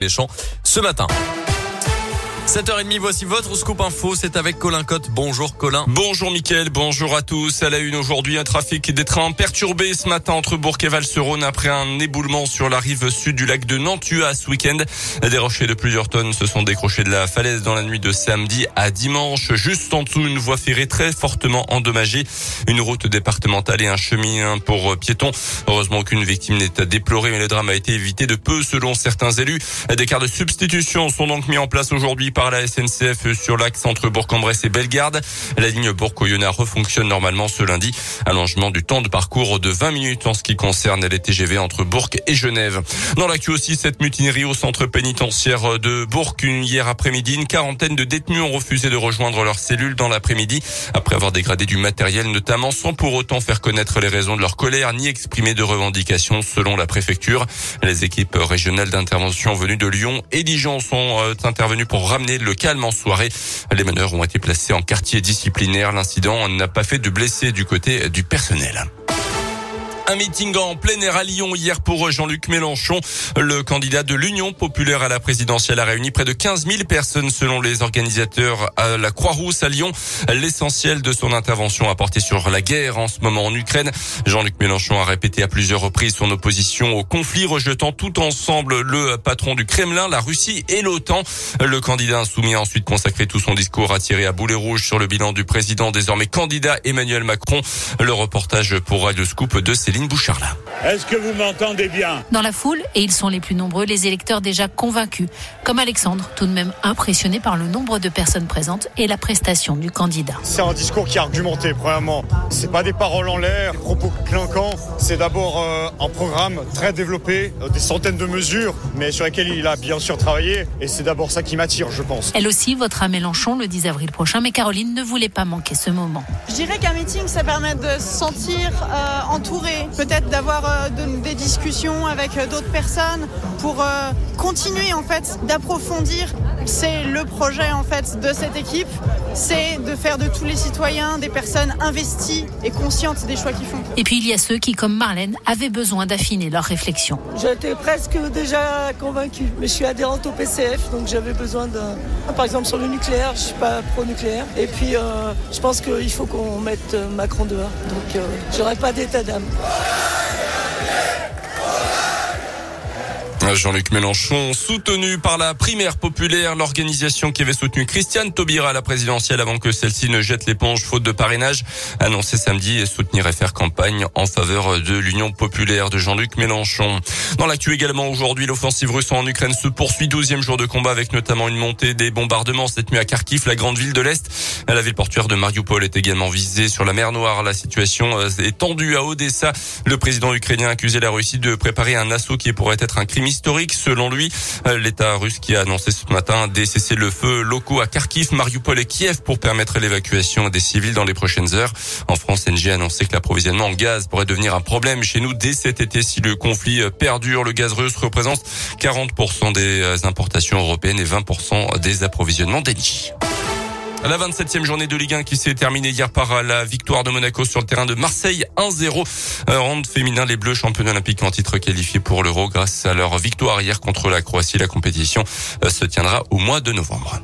les champs ce matin. 7h30, voici votre scoop info. C'est avec Colin Cotte. Bonjour Colin. Bonjour Mickaël, bonjour à tous. À la une aujourd'hui, un trafic des trains perturbé ce matin entre Bourg et Valserone après un éboulement sur la rive sud du lac de Nantua ce week-end. Des rochers de plusieurs tonnes se sont décrochés de la falaise dans la nuit de samedi à dimanche. Juste en dessous, une voie ferrée très fortement endommagée. Une route départementale et un chemin pour piétons. Heureusement, aucune victime n'est à déplorer, mais le drame a été évité de peu selon certains élus. Des quarts de substitution sont donc mis en place aujourd'hui par la SNCF sur l'axe entre Bourg-en-Bresse et Bellegarde. La ligne Bourg-Oyonnax refonctionne normalement ce lundi. Allongement du temps de parcours de 20 minutes en ce qui concerne les TGV entre Bourg et Genève. Dans l'actu aussi, cette mutinerie au centre pénitentiaire de Bourg. Hier après-midi, une quarantaine de détenus ont refusé de rejoindre leurs cellules dans l'après-midi après avoir dégradé du matériel, notamment sans pour autant faire connaître les raisons de leur colère ni exprimer de revendications selon la préfecture. Les équipes régionales d'intervention venues de Lyon et Dijon sont euh, intervenues pour ramener le calme en soirée. Les meneurs ont été placés en quartier disciplinaire. L'incident n'a pas fait de blessés du côté du personnel. Un meeting en plein air à Lyon hier pour Jean-Luc Mélenchon. Le candidat de l'Union populaire à la présidentielle a réuni près de 15 000 personnes selon les organisateurs à la Croix-Rousse à Lyon. L'essentiel de son intervention a porté sur la guerre en ce moment en Ukraine. Jean-Luc Mélenchon a répété à plusieurs reprises son opposition au conflit, rejetant tout ensemble le patron du Kremlin, la Russie et l'OTAN. Le candidat insoumis a ensuite consacré tout son discours à tirer à boulet rouge sur le bilan du président désormais candidat Emmanuel Macron. Le reportage pour Radio Scoop de Céline est-ce que vous m'entendez bien? Dans la foule, et ils sont les plus nombreux, les électeurs déjà convaincus, comme Alexandre, tout de même impressionné par le nombre de personnes présentes et la prestation du candidat. C'est un discours qui est argumenté, premièrement. C'est pas des paroles en l'air, des propos clinquants. C'est d'abord euh, un programme très développé, euh, des centaines de mesures, mais sur lesquelles il a bien sûr travaillé. Et c'est d'abord ça qui m'attire, je pense. Elle aussi votera Mélenchon le 10 avril prochain, mais Caroline ne voulait pas manquer ce moment. Je dirais qu'un meeting, ça permet de se sentir euh, entouré peut-être d'avoir euh, des discussions avec euh, d'autres personnes pour euh, continuer en fait d'approfondir. C'est le projet en fait de cette équipe, c'est de faire de tous les citoyens des personnes investies et conscientes des choix qu'ils font. Et puis il y a ceux qui, comme Marlène, avaient besoin d'affiner leur réflexion. J'étais presque déjà convaincue, mais je suis adhérente au PCF, donc j'avais besoin de, par exemple sur le nucléaire, je suis pas pro-nucléaire. Et puis je pense qu'il faut qu'on mette Macron dehors, donc j'aurais pas d'état d'âme. Jean-Luc Mélenchon, soutenu par la primaire populaire, l'organisation qui avait soutenu Christiane Taubira à la présidentielle avant que celle-ci ne jette l'éponge faute de parrainage, annoncé samedi et soutenir et faire campagne en faveur de l'Union populaire de Jean-Luc Mélenchon. Dans l'actu également aujourd'hui, l'offensive russe en Ukraine se poursuit, douzième jour de combat avec notamment une montée des bombardements cette nuit à Kharkiv, la grande ville de l'Est. La ville portuaire de Mariupol est également visée sur la mer Noire. La situation euh, est tendue à Odessa. Le président ukrainien a accusé la Russie de préparer un assaut qui pourrait être un crime historique selon lui. Euh, L'État russe qui a annoncé ce matin des cessez-le-feu locaux à Kharkiv, Mariupol et Kiev pour permettre l'évacuation des civils dans les prochaines heures. En France, NG a annoncé que l'approvisionnement en gaz pourrait devenir un problème chez nous dès cet été si le conflit perdure. Le gaz russe représente 40% des importations européennes et 20% des approvisionnements d'Engie. La 27e journée de Ligue 1 qui s'est terminée hier par la victoire de Monaco sur le terrain de Marseille 1-0. Ronde féminin, les Bleus champions olympiques en titre qualifiés pour l'Euro grâce à leur victoire hier contre la Croatie. La compétition euh, se tiendra au mois de novembre.